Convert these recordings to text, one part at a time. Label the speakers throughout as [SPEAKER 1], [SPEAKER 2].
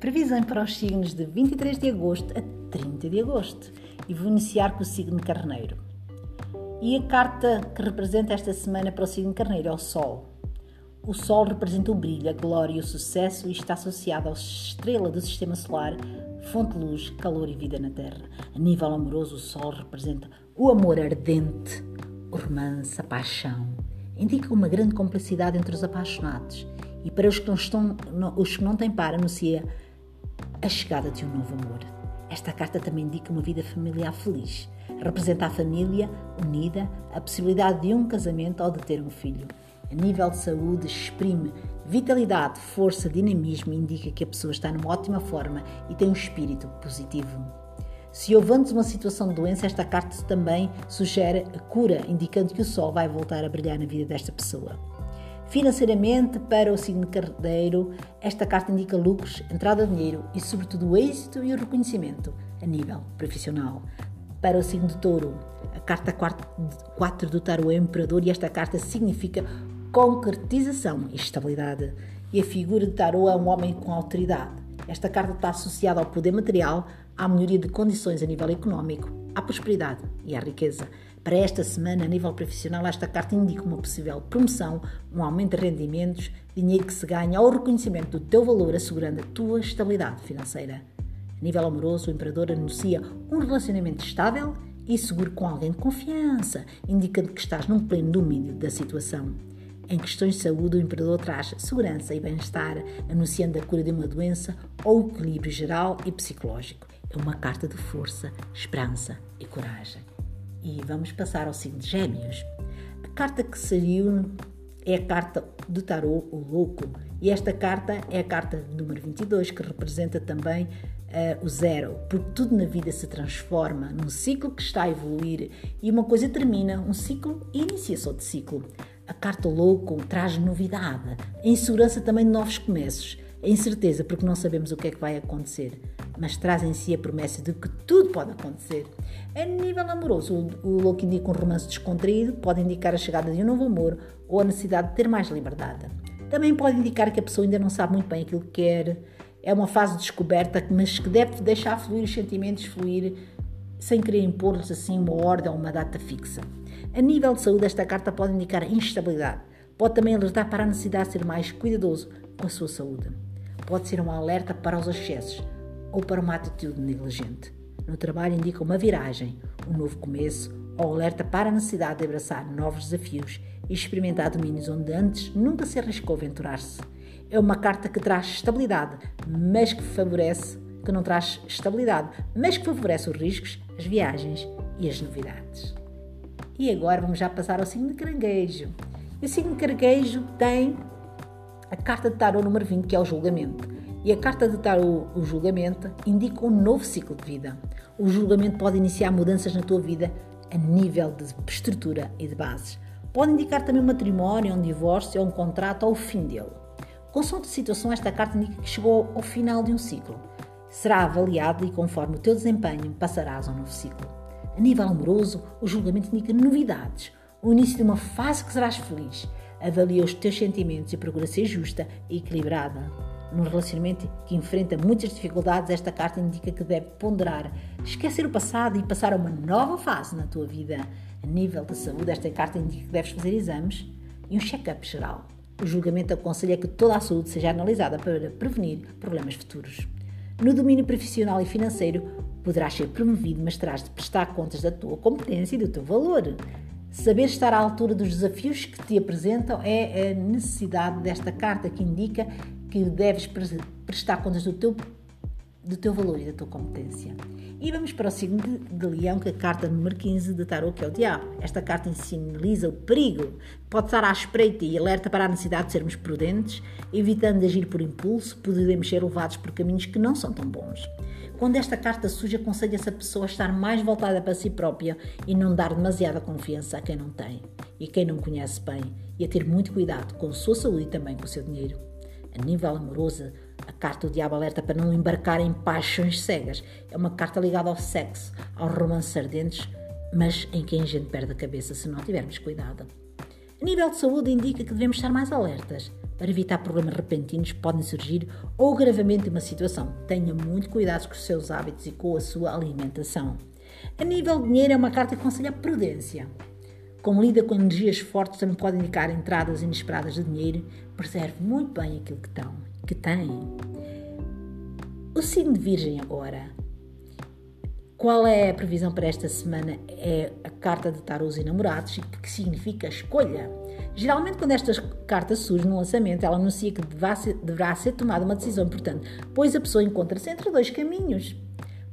[SPEAKER 1] previsão para os signos de 23 de agosto a 30 de agosto. E vou iniciar com o signo carneiro. E a carta que representa esta semana para o signo carneiro é o Sol. O Sol representa o brilho, a glória e o sucesso e está associado à estrela do sistema solar, fonte de luz, calor e vida na Terra. A nível amoroso, o Sol representa o amor ardente, o romance, a paixão. Indica uma grande complicidade entre os apaixonados e para os que não, estão, os que não têm par anuncia a chegada de um novo amor. Esta carta também indica uma vida familiar feliz. Representa a família unida, a possibilidade de um casamento ou de ter um filho. A nível de saúde, exprime vitalidade, força, dinamismo e indica que a pessoa está numa ótima forma e tem um espírito positivo. Se houve antes uma situação de doença, esta carta também sugere a cura, indicando que o sol vai voltar a brilhar na vida desta pessoa. Financeiramente, para o signo carneiro, esta carta indica lucros, entrada de dinheiro e, sobretudo, o êxito e o reconhecimento a nível profissional. Para o signo de touro, a carta 4 do tarot é o imperador e esta carta significa concretização e estabilidade. E a figura de tarot é um homem com autoridade. Esta carta está associada ao poder material, à melhoria de condições a nível económico, à prosperidade e à riqueza. Para esta semana, a nível profissional, esta carta indica uma possível promoção, um aumento de rendimentos, dinheiro que se ganha ou o reconhecimento do teu valor, assegurando a tua estabilidade financeira. A nível amoroso, o imperador anuncia um relacionamento estável e seguro com alguém de confiança, indicando que estás num pleno domínio da situação. Em questões de saúde, o imperador traz segurança e bem-estar, anunciando a cura de uma doença ou equilíbrio geral e psicológico. É uma carta de força, esperança e coragem. E vamos passar ao signo de Gêmeos. A carta que saiu é a carta do tarô, o louco. E esta carta é a carta número 22, que representa também uh, o zero, porque tudo na vida se transforma num ciclo que está a evoluir e uma coisa termina, um ciclo e inicia-se outro ciclo. A carta louco traz novidade, a insegurança também de novos começos, a incerteza porque não sabemos o que é que vai acontecer mas traz em si a promessa de que tudo pode acontecer. A nível amoroso, o louco indica um romance descontraído, pode indicar a chegada de um novo amor ou a necessidade de ter mais liberdade. Também pode indicar que a pessoa ainda não sabe muito bem aquilo que quer, é uma fase de descoberta, mas que deve deixar fluir os sentimentos, fluir sem querer impor-lhes assim uma ordem ou uma data fixa. A nível de saúde, esta carta pode indicar instabilidade. Pode também alertar para a necessidade de ser mais cuidadoso com a sua saúde. Pode ser um alerta para os excessos, ou para uma atitude negligente. No trabalho indica uma viragem, um novo começo ou alerta para a necessidade de abraçar novos desafios e experimentar domínios onde antes nunca se arriscou aventurar-se. É uma carta que traz estabilidade, mas que favorece, que não traz estabilidade, mas que favorece os riscos, as viagens e as novidades. E agora vamos já passar ao signo de caranguejo. O signo de caranguejo tem a carta de tarot número 20, que é o julgamento. E a carta de tarot, o julgamento, indica um novo ciclo de vida. O julgamento pode iniciar mudanças na tua vida a nível de estrutura e de bases. Pode indicar também um matrimónio, um divórcio, ou um contrato ou o fim dele. Consoante a situação, esta carta indica que chegou ao final de um ciclo. Será avaliado e, conforme o teu desempenho, passarás a um novo ciclo. A nível amoroso, o julgamento indica novidades, o início de uma fase que serás feliz. Avalia os teus sentimentos e procura ser justa e equilibrada num relacionamento que enfrenta muitas dificuldades, esta carta indica que deve ponderar, esquecer o passado e passar a uma nova fase na tua vida. A nível da saúde, esta carta indica que deves fazer exames e um check-up geral. O julgamento aconselha que toda a saúde seja analisada para prevenir problemas futuros. No domínio profissional e financeiro, poderás ser promovido, mas terás de prestar contas da tua competência e do teu valor. Saber estar à altura dos desafios que te apresentam é a necessidade desta carta que indica que deves prestar contas do teu, do teu valor e da tua competência. E vamos para o signo de, de Leão, que é a carta número 15 de Tarot, que é o Diabo. Esta carta sinaliza o perigo, pode estar à espreita e alerta para a necessidade de sermos prudentes, evitando agir por impulso, podemos ser levados por caminhos que não são tão bons. Quando esta carta surge, aconselha essa pessoa a estar mais voltada para si própria e não dar demasiada confiança a quem não tem e quem não conhece bem, e a ter muito cuidado com a sua saúde e também com o seu dinheiro. A nível amoroso, a carta do diabo alerta para não embarcar em paixões cegas. É uma carta ligada ao sexo, aos romances ardentes, mas em quem a gente perde a cabeça se não tivermos cuidado. A nível de saúde, indica que devemos estar mais alertas para evitar problemas repentinos que podem surgir ou gravamente uma situação. Tenha muito cuidado com os seus hábitos e com a sua alimentação. A nível de dinheiro é uma carta que aconselha prudência. Como lida com energias fortes, também pode indicar entradas inesperadas de dinheiro. Preserve muito bem aquilo que, tão, que tem. O signo de Virgem agora. Qual é a previsão para esta semana? É a carta de tarôs e namorados, que significa escolha. Geralmente, quando esta carta surge no lançamento, ela anuncia que deverá ser, deverá ser tomada uma decisão importante, pois a pessoa encontra-se entre dois caminhos.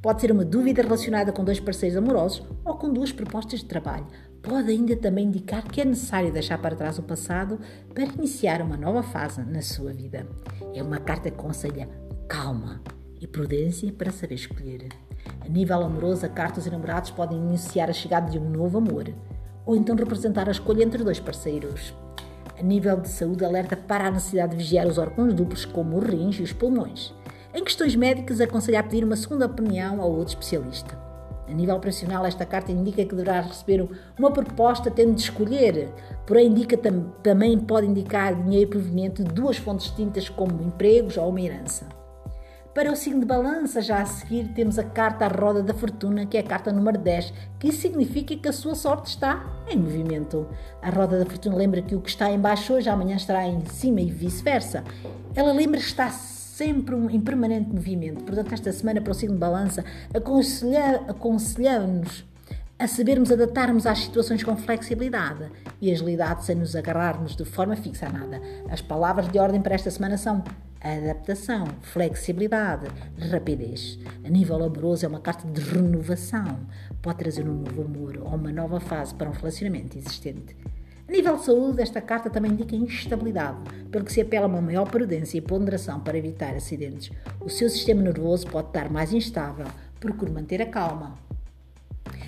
[SPEAKER 1] Pode ser uma dúvida relacionada com dois parceiros amorosos ou com duas propostas de trabalho. Pode ainda também indicar que é necessário deixar para trás o passado para iniciar uma nova fase na sua vida. É uma carta que aconselha calma e prudência para saber escolher. A nível amoroso, a carta dos enamorados podem iniciar a chegada de um novo amor ou então representar a escolha entre dois parceiros. A nível de saúde, alerta para a necessidade de vigiar os órgãos duplos, como os rins e os pulmões. Em questões médicas, aconselha a pedir uma segunda opinião a outro especialista. A nível operacional, esta carta indica que deverá receber uma proposta tendo de escolher, porém indica tam também pode indicar dinheiro proveniente de duas fontes distintas, como empregos ou uma herança. Para o signo de balança, já a seguir, temos a carta à roda da fortuna, que é a carta número 10, que significa que a sua sorte está em movimento. A roda da fortuna lembra que o que está em baixo hoje, amanhã estará em cima e vice-versa. Ela lembra que está sempre em permanente movimento. Portanto, esta semana, para o signo de balança, aconselhamos a sabermos adaptarmos às situações com flexibilidade e agilidade sem nos agarrarmos de forma fixa a nada. As palavras de ordem para esta semana são adaptação, flexibilidade, rapidez. A nível amoroso é uma carta de renovação. Pode trazer um novo amor ou uma nova fase para um relacionamento existente. A nível de saúde, esta carta também indica instabilidade, pelo que se apela a uma maior prudência e ponderação para evitar acidentes. O seu sistema nervoso pode estar mais instável. Procure manter a calma.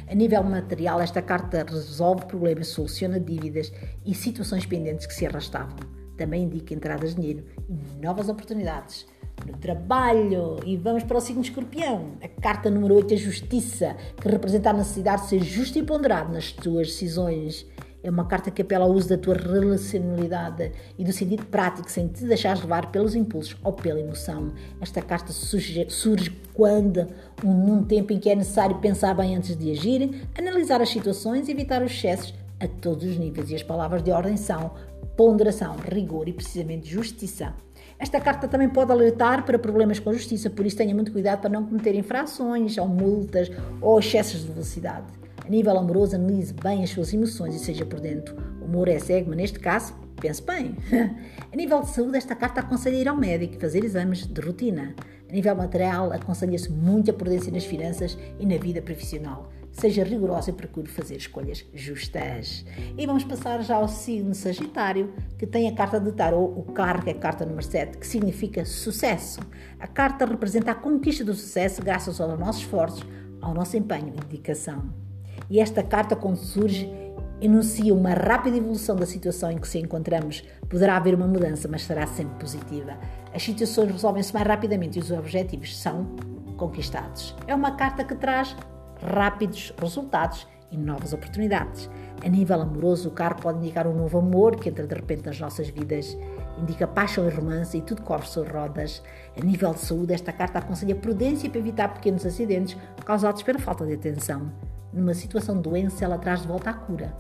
[SPEAKER 1] A nível material, esta carta resolve problemas, soluciona dívidas e situações pendentes que se arrastavam também indica entradas de dinheiro e novas oportunidades no trabalho. E vamos para o signo escorpião. A carta número 8 é justiça, que representa a necessidade de ser justo e ponderado nas tuas decisões. É uma carta que apela ao uso da tua relacionalidade e do sentido prático, sem te deixares levar pelos impulsos ou pela emoção. Esta carta surge, surge quando, num tempo em que é necessário pensar bem antes de agir, analisar as situações e evitar os excessos a todos os níveis. E as palavras de ordem são ponderação, rigor e precisamente justiça. Esta carta também pode alertar para problemas com a justiça, por isso tenha muito cuidado para não cometer infrações ou multas ou excessos de velocidade. A nível amoroso, analise bem as suas emoções e seja por dentro. O amor é cego, mas neste caso, pense bem. a nível de saúde, esta carta aconselha ir ao médico e fazer exames de rotina. A nível material, aconselha-se muita prudência nas finanças e na vida profissional. Seja rigorosa e procure fazer escolhas justas. E vamos passar já ao signo Sagitário, que tem a carta de Tarot, o carro, que é a carta número 7, que significa sucesso. A carta representa a conquista do sucesso graças aos nossos esforços, ao nosso empenho e dedicação. E esta carta, quando surge, enuncia uma rápida evolução da situação em que se encontramos. Poderá haver uma mudança, mas será sempre positiva. As situações resolvem-se mais rapidamente e os objetivos são conquistados. É uma carta que traz rápidos resultados e novas oportunidades. A nível amoroso, o carro pode indicar um novo amor que entra de repente nas nossas vidas, indica paixão e romance e tudo corre sobre rodas. A nível de saúde, esta carta aconselha prudência para evitar pequenos acidentes causados pela falta de atenção. Numa situação de doença, ela traz de volta a cura,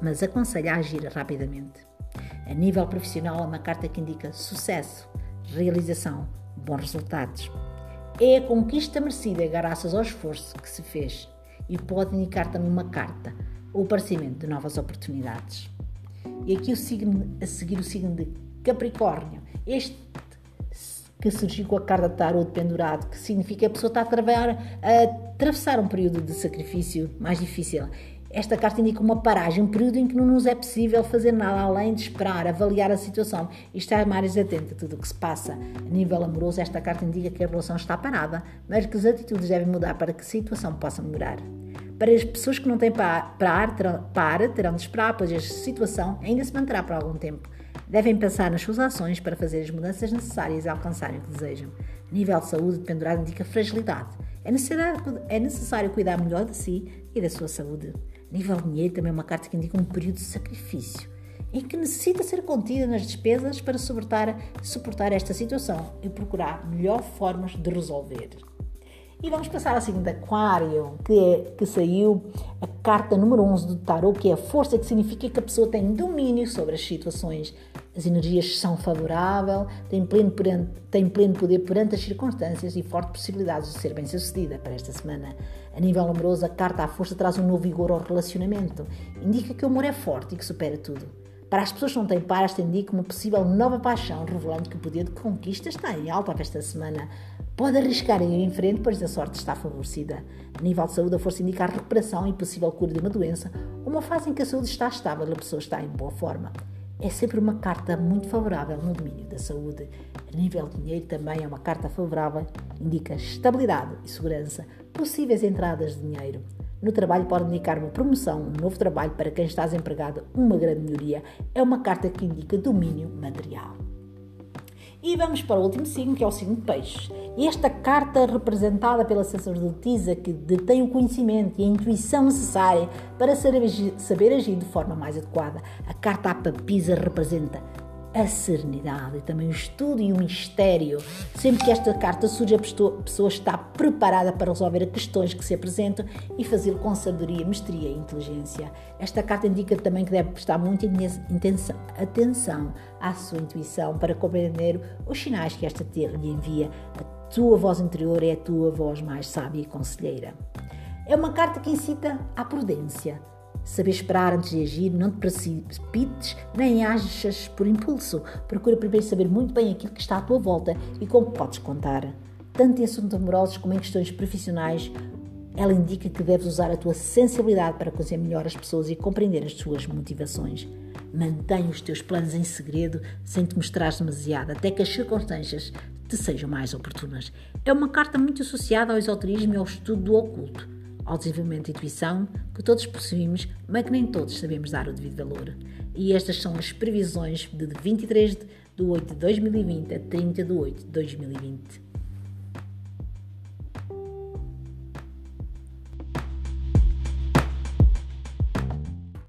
[SPEAKER 1] mas aconselha a agir rapidamente. A nível profissional, é uma carta que indica sucesso, realização, bons resultados. É a conquista merecida graças ao esforço que se fez. E pode indicar também uma carta, o aparecimento de novas oportunidades. E aqui o signo, a seguir o signo de Capricórnio, este que surgiu com a carta de tarot pendurado, que significa que a pessoa está a, trabalhar, a atravessar um período de sacrifício mais difícil esta carta indica uma paragem, um período em que não nos é possível fazer nada além de esperar, avaliar a situação e estar mais atento a tudo o que se passa. A nível amoroso, esta carta indica que a relação está parada, mas que as atitudes devem mudar para que a situação possa melhorar. Para as pessoas que não têm para, terão, terão de esperar, pois esta situação ainda se manterá por algum tempo. Devem pensar nas suas ações para fazer as mudanças necessárias e alcançarem o que desejam. A nível de saúde, pendurado indica fragilidade. É é necessário cuidar melhor de si e da sua saúde. Nível dinheiro também é uma carta que indica um período de sacrifício, em que necessita ser contida nas despesas para suportar, suportar esta situação e procurar melhor formas de resolver. E vamos passar ao seguinte aquário, que, é, que saiu a carta número 11 do tarot, que é a força, que significa que a pessoa tem domínio sobre as situações. As energias são favoráveis, tem pleno, tem pleno poder perante as circunstâncias e forte possibilidades de ser bem sucedida para esta semana. A nível amoroso, a carta à força traz um novo vigor ao relacionamento. Indica que o amor é forte e que supera tudo. Para as pessoas que não têm par, esta indica uma possível nova paixão, revelando que o poder de conquista está em alta para esta semana. Pode arriscar em ir em frente, pois a sorte está favorecida. A nível de saúde, a força indica recuperação e possível cura de uma doença, uma fase em que a saúde está estável e a pessoa está em boa forma. É sempre uma carta muito favorável no domínio da saúde. A nível de dinheiro também é uma carta favorável, indica estabilidade e segurança, possíveis entradas de dinheiro. No trabalho pode indicar uma promoção, um novo trabalho para quem está desempregado, uma grande melhoria. É uma carta que indica domínio material. E vamos para o último signo, que é o signo de peixes. Esta carta, representada pela sacerdotisa que detém o conhecimento e a intuição necessária para saber agir de forma mais adequada. A carta à papisa representa a serenidade e também o estudo e o mistério. Sempre que esta carta surge, a pessoa está preparada para resolver questões que se apresentam e fazê-lo com sabedoria, mestria e inteligência. Esta carta indica também que deve prestar muita atenção à sua intuição para compreender os sinais que esta lhe envia. A tua voz interior é a tua voz mais sábia e conselheira. É uma carta que incita à prudência Saber esperar antes de agir, não te precipites nem achas por impulso. Procura primeiro saber muito bem aquilo que está à tua volta e como podes contar. Tanto em assuntos amorosos como em questões profissionais, ela indica que deves usar a tua sensibilidade para conhecer melhor as pessoas e compreender as suas motivações. Mantém os teus planos em segredo sem te mostrares demasiado, até que as circunstâncias te sejam mais oportunas. É uma carta muito associada ao esoterismo e ao estudo do oculto ao desenvolvimento de intuição que todos possuímos, mas que nem todos sabemos dar o devido valor. E estas são as previsões de 23 de 8 de 2020 a 30 de 8 de 2020.